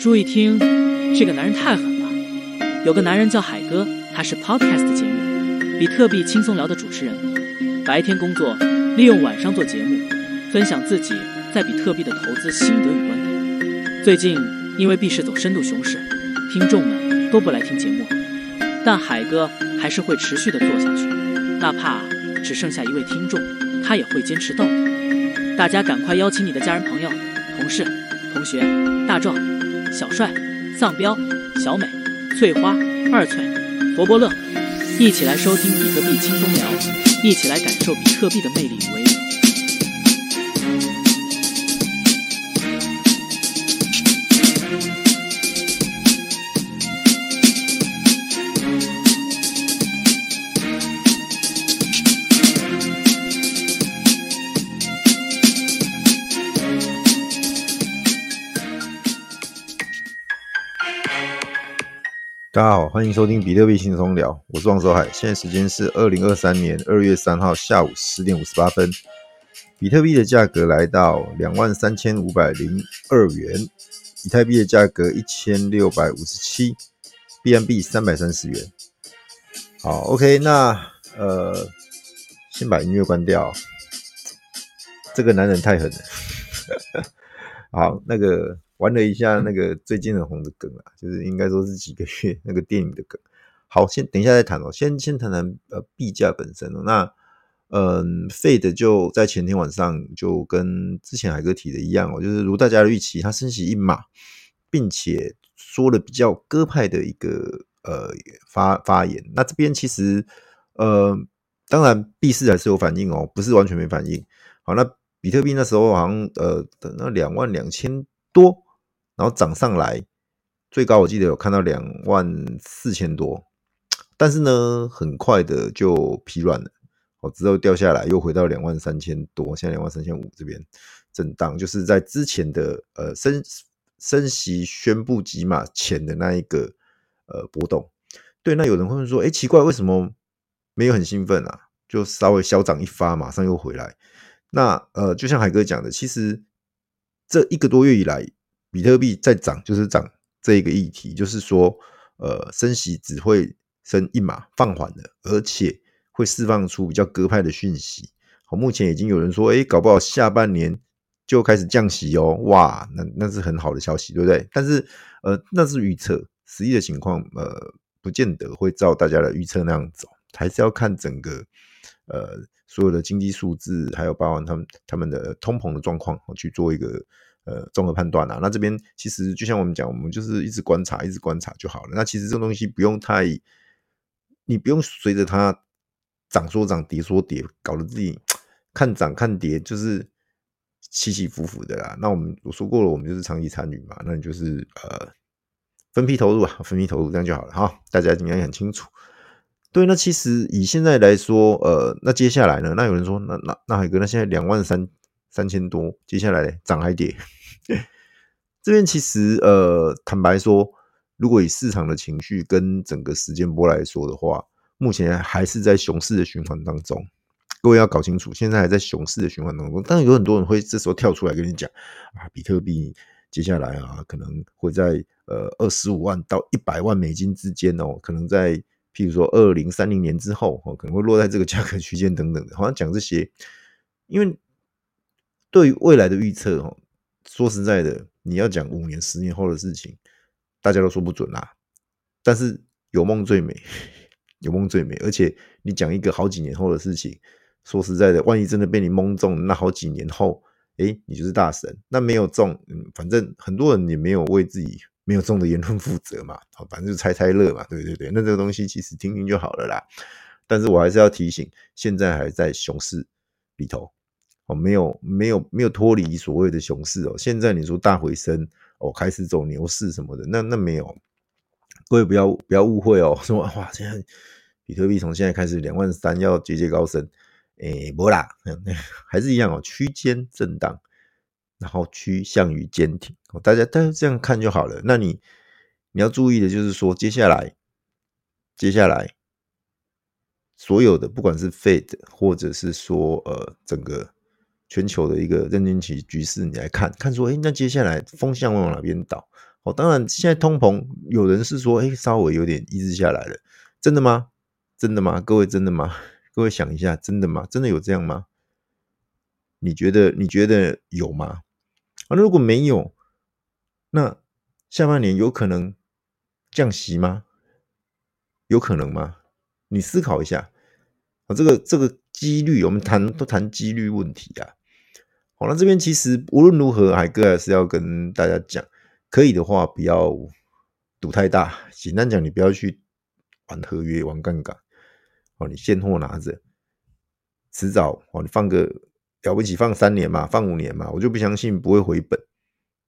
注意听，这个男人太狠了。有个男人叫海哥，他是 Podcast 节目比特币轻松聊的主持人，白天工作，利用晚上做节目，分享自己在比特币的投资心得与观点。最近因为币市走深度熊市，听众们都不来听节目，但海哥还是会持续的做下去，哪怕只剩下一位听众，他也会坚持到底。大家赶快邀请你的家人、朋友、同事、同学、大壮、小帅、丧彪、小美、翠花、二翠、佛伯乐，一起来收听比特币轻松聊，一起来感受比特币的魅力与欢迎收听比特币轻松聊，我是王守海。现在时间是二零二三年二月三号下午十点五十八分，比特币的价格来到两万三千五百零二元，以太币的价格一千六百五十七，BNB 三百三十元。好，OK，那呃，先把音乐关掉，这个男人太狠了。好，那个。玩了一下那个最近很红的梗啊，就是应该说是几个月 那个电影的梗。好，先等一下再谈哦，先先谈谈呃币价本身哦。那嗯，Fed 就在前天晚上就跟之前海哥提的一样哦，就是如大家的预期，它升息一码，并且说了比较鸽派的一个呃发发言。那这边其实呃，当然币市还是有反应哦，不是完全没反应。好，那比特币那时候好像呃等到两万两千多。然后涨上来，最高我记得有看到两万四千多，但是呢，很快的就疲软了，哦，之后掉下来，又回到两万三千多，现在两万三千五这边震荡，就是在之前的呃升升息宣布即码前的那一个呃波动。对，那有人会问说，哎，奇怪，为什么没有很兴奋啊？就稍微小涨一发，马上又回来。那呃，就像海哥讲的，其实这一个多月以来。比特币在涨，就是涨这一个议题，就是说，呃，升息只会升一码，放缓了，而且会释放出比较鸽派的讯息。好，目前已经有人说，诶，搞不好下半年就开始降息哦，哇，那那是很好的消息，对不对？但是，呃，那是预测，实际的情况，呃，不见得会照大家的预测那样走，还是要看整个，呃，所有的经济数字，还有包含他们他们的通膨的状况，去做一个。呃，综合判断啊，那这边其实就像我们讲，我们就是一直观察，一直观察就好了。那其实这种东西不用太，你不用随着它涨说涨，跌说跌，搞得自己看涨看跌就是起起伏伏的啦。那我们我说过了，我们就是长期参与嘛，那你就是呃分批投入啊，分批投入这样就好了哈。大家应该很清楚。对，那其实以现在来说，呃，那接下来呢？那有人说，那那那海哥，那现在两万三。三千多，接下来涨还跌？这边其实呃，坦白说，如果以市场的情绪跟整个时间波来说的话，目前还是在熊市的循环当中。各位要搞清楚，现在还在熊市的循环当中。但是有很多人会这时候跳出来跟你讲啊，比特币接下来啊，可能会在呃二十五万到一百万美金之间哦，可能在譬如说二零三零年之后哦，可能会落在这个价格区间等等的，好像讲这些，因为。对于未来的预测，哦，说实在的，你要讲五年、十年后的事情，大家都说不准啦。但是有梦最美，有梦最美。而且你讲一个好几年后的事情，说实在的，万一真的被你蒙中，那好几年后，哎，你就是大神。那没有中，反正很多人也没有为自己没有中的言论负责嘛。好，反正就猜猜乐嘛。对对对，那这个东西其实听听就好了啦。但是我还是要提醒，现在还在熊市里头。哦，没有没有没有脱离所谓的熊市哦。现在你说大回升哦，开始走牛市什么的，那那没有。各位不要不要误会哦，说哇，现在比特币从现在开始两万三要节节高升，诶，不啦，还是一样哦，区间震荡，然后趋向于坚挺。哦大家大家这样看就好了。那你你要注意的就是说，接下来接下来所有的不管是 Fed 或者是说呃整个。全球的一个认真局局势，你来看看说，哎，那接下来风向往哪边倒？哦，当然现在通膨有人是说，哎，稍微有点抑制下来了，真的吗？真的吗？各位真的吗？各位想一下，真的吗？真的有这样吗？你觉得你觉得有吗？啊，如果没有，那下半年有可能降息吗？有可能吗？你思考一下啊，这个这个几率，我们谈都谈几率问题啊。好，那这边其实无论如何，海哥还是要跟大家讲，可以的话不要赌太大。简单讲，你不要去玩合约、玩杠杆。哦，你现货拿着，迟早哦，你放个。了不起，放三年嘛，放五年嘛，我就不相信不会回本，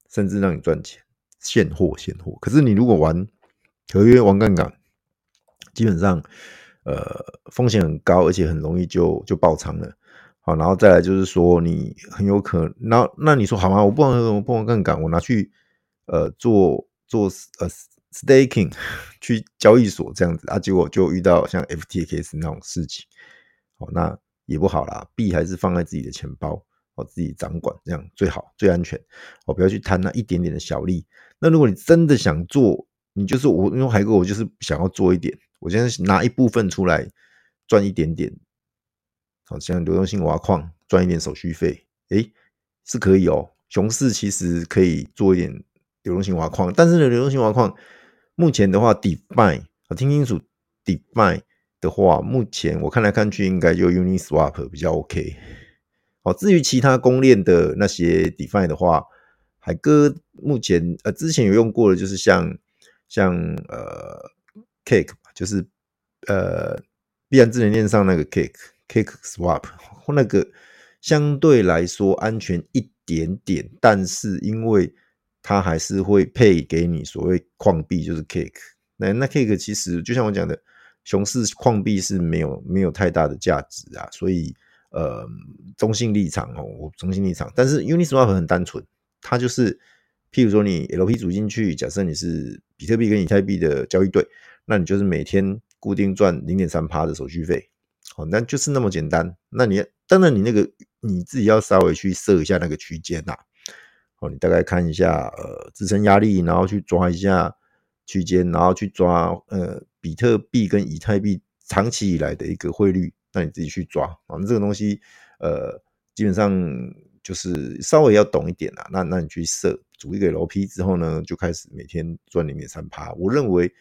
甚至让你赚钱。现货现货，可是你如果玩合约玩杠杆，基本上呃风险很高，而且很容易就就爆仓了。好，然后再来就是说你很有可能，那那你说好吗？我不能我不能杠杆，我拿去呃做做呃 staking 去交易所这样子啊，结果就遇到像 FTX 那种事情。好，那。也不好啦，币还是放在自己的钱包，哦，自己掌管这样最好最安全，哦，不要去贪那一点点的小利。那如果你真的想做，你就是我，因为海哥，我就是想要做一点，我现在拿一部分出来赚一点点，好像流动性挖矿赚一点手续费，诶，是可以哦。熊市其实可以做一点流动性挖矿，但是呢，流动性挖矿目前的话，DeFi，听清楚，DeFi。的话，目前我看来看去，应该就 Uniswap 比较 OK。好，至于其他公链的那些 DeFi 的话，海哥目前呃之前有用过的，就是像像呃 Cake，就是呃币安智能链上那个 Cake Cake Swap，那个相对来说安全一点点，但是因为它还是会配给你所谓矿币，就是 Cake。那那 Cake 其实就像我讲的。熊市矿币是没有没有太大的价值啊，所以呃中性立场哦，我中性立场。但是 Uniswap 很单纯，它就是譬如说你 LP 组进去，假设你是比特币跟以太币的交易对，那你就是每天固定赚零点三趴的手续费，好，那就是那么简单。那你当然你那个你自己要稍微去设一下那个区间呐，哦，你大概看一下呃支撑压力，然后去抓一下区间，然后去抓呃。比特币跟以太币长期以来的一个汇率，那你自己去抓啊。那这个东西，呃，基本上就是稍微要懂一点啦。那那你去设组一个 LP 之后呢，就开始每天赚零点三趴。我认为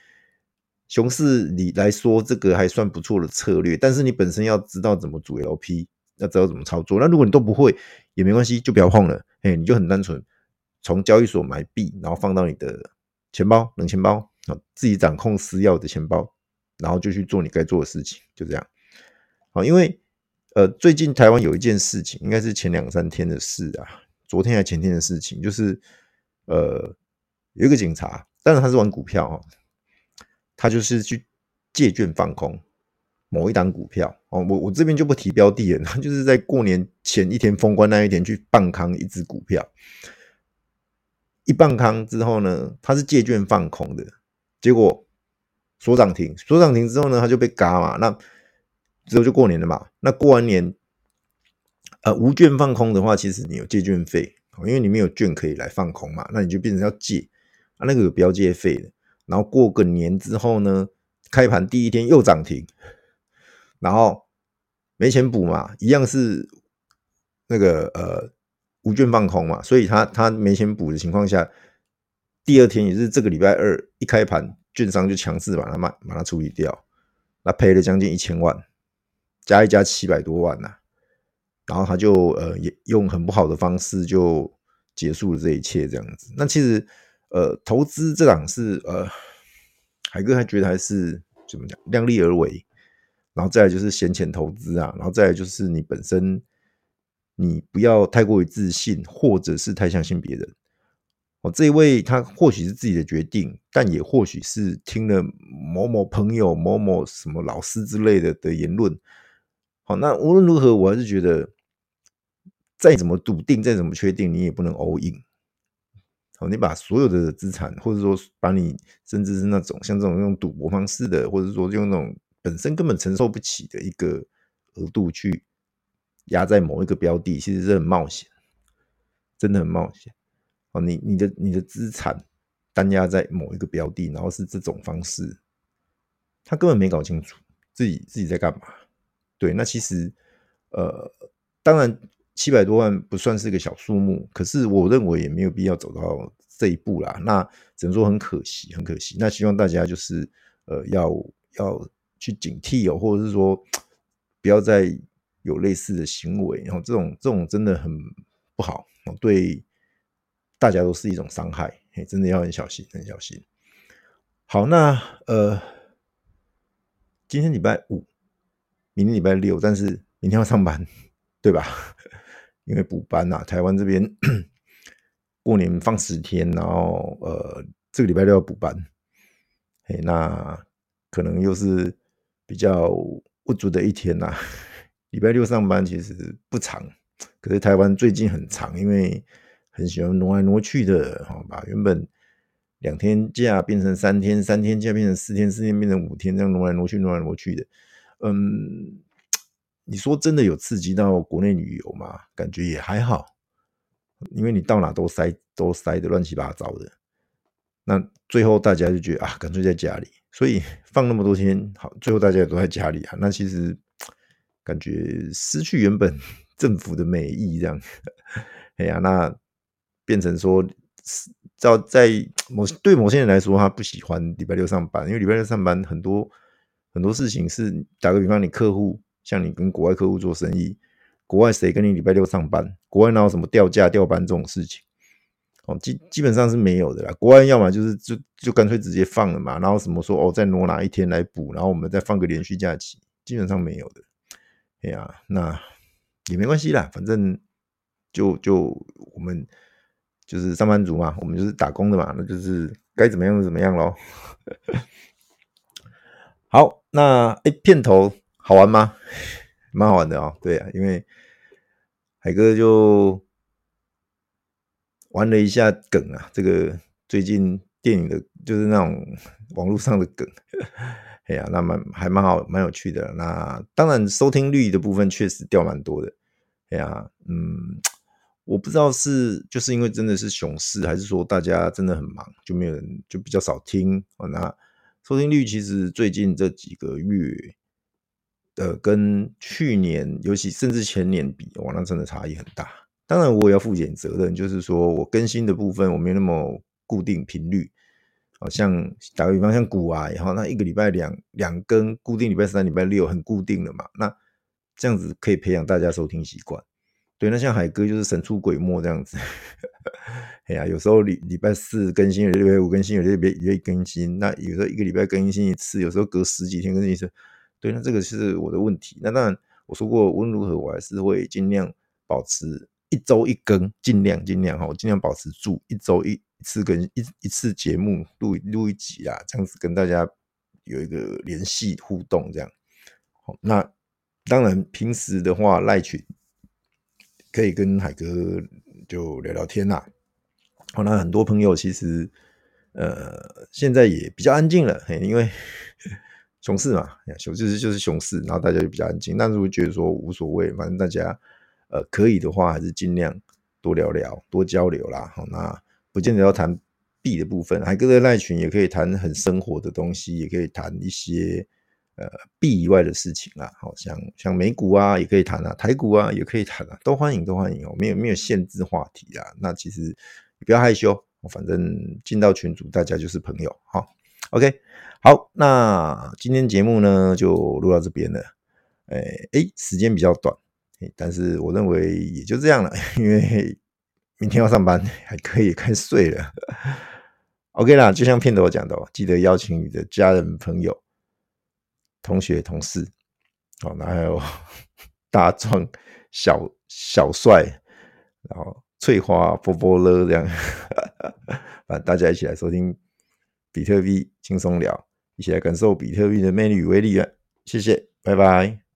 熊市里来说，这个还算不错的策略。但是你本身要知道怎么组 LP，要知道怎么操作。那如果你都不会也没关系，就不要碰了。哎，你就很单纯从交易所买币，然后放到你的钱包冷钱包。啊，自己掌控私钥的钱包，然后就去做你该做的事情，就这样。好，因为呃，最近台湾有一件事情，应该是前两三天的事啊，昨天还前天的事情，就是呃，有一个警察，当然他是玩股票哈，他就是去借券放空某一档股票哦，我我这边就不提标的了，他 就是在过年前一天封关那一天去放空一只股票，一放空之后呢，他是借券放空的。结果锁涨停，锁涨停之后呢，他就被嘎嘛。那之后就过年了嘛。那过完年，呃，无券放空的话，其实你有借券费，因为你没有券可以来放空嘛。那你就变成要借啊，那个有标借费的。然后过个年之后呢，开盘第一天又涨停，然后没钱补嘛，一样是那个呃无券放空嘛，所以他他没钱补的情况下。第二天也是这个礼拜二一开盘，券商就强制把它卖，把它处理掉，那赔了将近一千万，加一加七百多万呐、然后他就呃也用很不好的方式就结束了这一切这样子。那其实呃投资这档是呃海哥还觉得还是怎么讲量力而为，然后再来就是闲钱投资啊，然后再来就是你本身你不要太过于自信，或者是太相信别人。哦，这一位他或许是自己的决定，但也或许是听了某某朋友、某某什么老师之类的的言论。好，那无论如何，我还是觉得，再怎么笃定，再怎么确定，你也不能 all in。哦，你把所有的资产，或者说把你甚至是那种像这种用赌博方式的，或者说用那种本身根本承受不起的一个额度去压在某一个标的，其实是很冒险，真的很冒险。哦，你你的你的资产单压在某一个标的，然后是这种方式，他根本没搞清楚自己自己在干嘛。对，那其实呃，当然七百多万不算是个小数目，可是我认为也没有必要走到这一步啦。那只能说很可惜，很可惜。那希望大家就是呃，要要去警惕哦，或者是说不要再有类似的行为，然后这种这种真的很不好，对大家都是一种伤害，真的要很小心，很小心。好，那呃，今天礼拜五，明天礼拜六，但是明天要上班，对吧？因为补班呐，台湾这边过年放十天，然后呃，这个礼拜六要补班，嘿，那可能又是比较不足的一天呐。礼拜六上班其实不长，可是台湾最近很长，因为很喜欢挪来挪去的，好把原本两天假变成三天，三天假变成四天，四天变成五天，这样挪来挪去，挪来挪去的。嗯，你说真的有刺激到国内旅游吗？感觉也还好，因为你到哪都塞，都塞得乱七八糟的。那最后大家就觉得啊，干脆在家里，所以放那么多天，好，最后大家也都在家里啊。那其实感觉失去原本 政府的美意，这样。哎呀，那变成说，在在某对某些人来说，他不喜欢礼拜六上班，因为礼拜六上班很多。很多事情是打个比方，你客户像你跟国外客户做生意，国外谁跟你礼拜六上班？国外哪有什么调假调班这种事情？哦，基基本上是没有的啦。国外要么就是就就干脆直接放了嘛，然后什么说哦再挪哪一天来补，然后我们再放个连续假期，基本上没有的。哎呀，那也没关系啦，反正就就我们就是上班族嘛，我们就是打工的嘛，那就是该怎么样就怎么样喽。好，那哎，片头好玩吗？蛮好玩的哦。对啊，因为海哥就玩了一下梗啊，这个最近电影的，就是那种网络上的梗，哎呀，那蛮还蛮好，蛮有趣的。那当然，收听率的部分确实掉蛮多的。哎呀，嗯，我不知道是就是因为真的是熊市，还是说大家真的很忙，就没有人就比较少听哦。那收听率其实最近这几个月，呃，跟去年，尤其甚至前年比，哇，那真的差异很大。当然，我也要负点责任，就是说我更新的部分我没有那么固定频率，好像打个比方，像股啊，然后那一个礼拜两两更，固定礼拜三、礼拜六很固定的嘛，那这样子可以培养大家收听习惯。对，那像海哥就是神出鬼没这样子。哎呀，有时候礼礼拜四更新，有礼拜五更新，有礼拜一更新。那有时候一个礼拜更新一次，有时候隔十几天更新一次。对，那这个是我的问题。那当然，我说过无论如何，我还是会尽量保持一周一更，尽量尽量哈，我尽量保持住一周一次更一一次节目录录一集啊，这样子跟大家有一个联系互动，这样。好，那当然平时的话赖群。可以跟海哥就聊聊天啦。好，那很多朋友其实呃现在也比较安静了，因为熊市嘛，熊市就是熊市，然后大家就比较安静。那如果觉得说无所谓，反正大家呃可以的话，还是尽量多聊聊、多交流啦。好，那不见得要谈币的部分，海哥的赖群也可以谈很生活的东西，也可以谈一些。呃，币以外的事情啊，好像像美股啊，也可以谈啊，台股啊，也可以谈啊，都欢迎，都欢迎哦，没有没有限制话题啊。那其实不要害羞，反正进到群组，大家就是朋友。好，OK，好，那今天节目呢就录到这边了。哎哎，时间比较短，但是我认为也就这样了，因为明天要上班，还可以 开睡了。OK 啦，就像片头讲的哦，记得邀请你的家人朋友。同学、同事，哦，那还有 大壮、小小帅，然后翠花、波波乐这样，反正大家一起来收听比特币轻松聊，一起来感受比特币的魅力与威力啊！谢谢，拜拜。